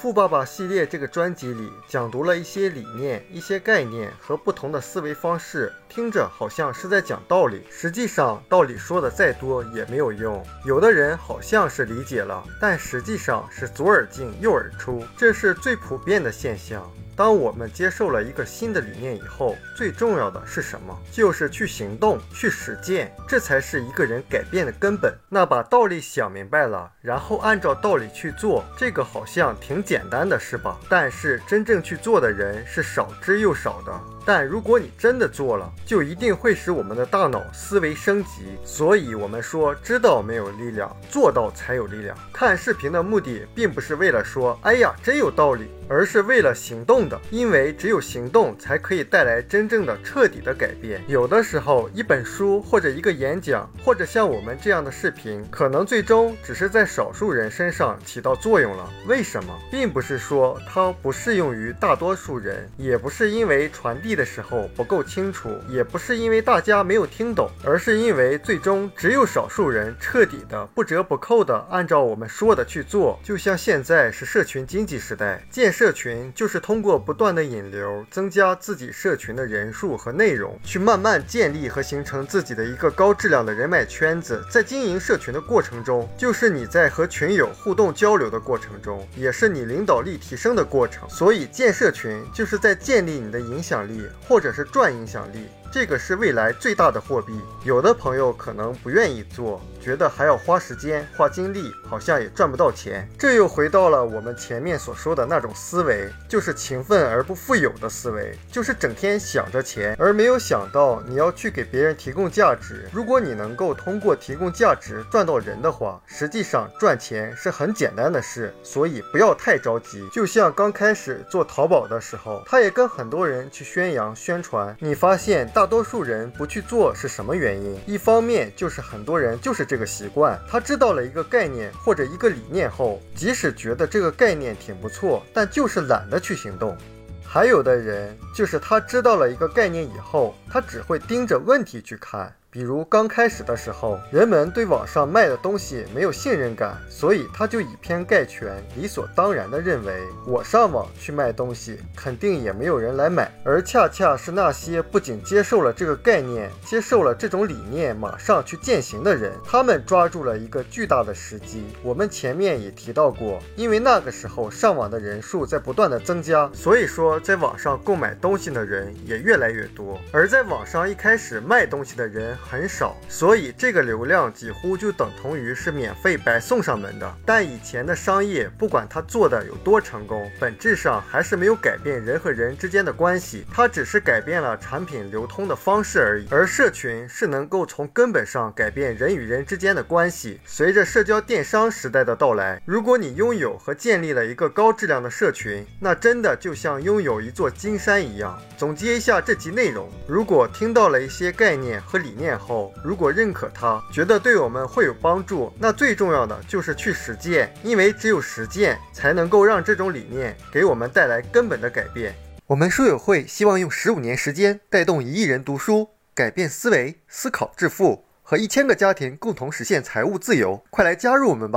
富爸爸系列这个专辑里讲读了一些理念、一些概念和不同的思维方式，听着好像是在讲道理，实际上道理说的再多也没有用。有的人好像是理解了，但实际上是左耳进右耳出，这是最普遍的现象。当我们接受了一个新的理念以后，最重要的是什么？就是去行动，去实践，这才是一个人改变的根本。那把道理想明白了，然后按照道理去做，这个好像挺简单的，是吧？但是真正去做的人是少之又少的。但如果你真的做了，就一定会使我们的大脑思维升级。所以，我们说知道没有力量，做到才有力量。看视频的目的，并不是为了说“哎呀，真有道理”，而是为了行动的。因为只有行动，才可以带来真正的、彻底的改变。有的时候，一本书或者一个演讲，或者像我们这样的视频，可能最终只是在少数人身上起到作用了。为什么？并不是说它不适用于大多数人，也不是因为传递。的时候不够清楚，也不是因为大家没有听懂，而是因为最终只有少数人彻底的、不折不扣的按照我们说的去做。就像现在是社群经济时代，建社群就是通过不断的引流，增加自己社群的人数和内容，去慢慢建立和形成自己的一个高质量的人脉圈子。在经营社群的过程中，就是你在和群友互动交流的过程中，也是你领导力提升的过程。所以建社群就是在建立你的影响力。或者是赚影响力。这个是未来最大的货币，有的朋友可能不愿意做，觉得还要花时间、花精力，好像也赚不到钱。这又回到了我们前面所说的那种思维，就是勤奋而不富有的思维，就是整天想着钱，而没有想到你要去给别人提供价值。如果你能够通过提供价值赚到人的话，实际上赚钱是很简单的事，所以不要太着急。就像刚开始做淘宝的时候，他也跟很多人去宣扬宣传，你发现。大多数人不去做是什么原因？一方面就是很多人就是这个习惯，他知道了一个概念或者一个理念后，即使觉得这个概念挺不错，但就是懒得去行动。还有的人就是他知道了一个概念以后，他只会盯着问题去看。比如刚开始的时候，人们对网上卖的东西没有信任感，所以他就以偏概全，理所当然地认为我上网去卖东西，肯定也没有人来买。而恰恰是那些不仅接受了这个概念，接受了这种理念，马上去践行的人，他们抓住了一个巨大的时机。我们前面也提到过，因为那个时候上网的人数在不断的增加，所以说在网上购买东西的人也越来越多。而在网上一开始卖东西的人。很少，所以这个流量几乎就等同于是免费白送上门的。但以前的商业，不管它做的有多成功，本质上还是没有改变人和人之间的关系，它只是改变了产品流通的方式而已。而社群是能够从根本上改变人与人之间的关系。随着社交电商时代的到来，如果你拥有和建立了一个高质量的社群，那真的就像拥有一座金山一样。总结一下这集内容，如果听到了一些概念和理念念。后，如果认可它，觉得对我们会有帮助，那最重要的就是去实践，因为只有实践才能够让这种理念给我们带来根本的改变。我们书友会希望用十五年时间带动一亿人读书，改变思维，思考致富，和一千个家庭共同实现财务自由。快来加入我们吧！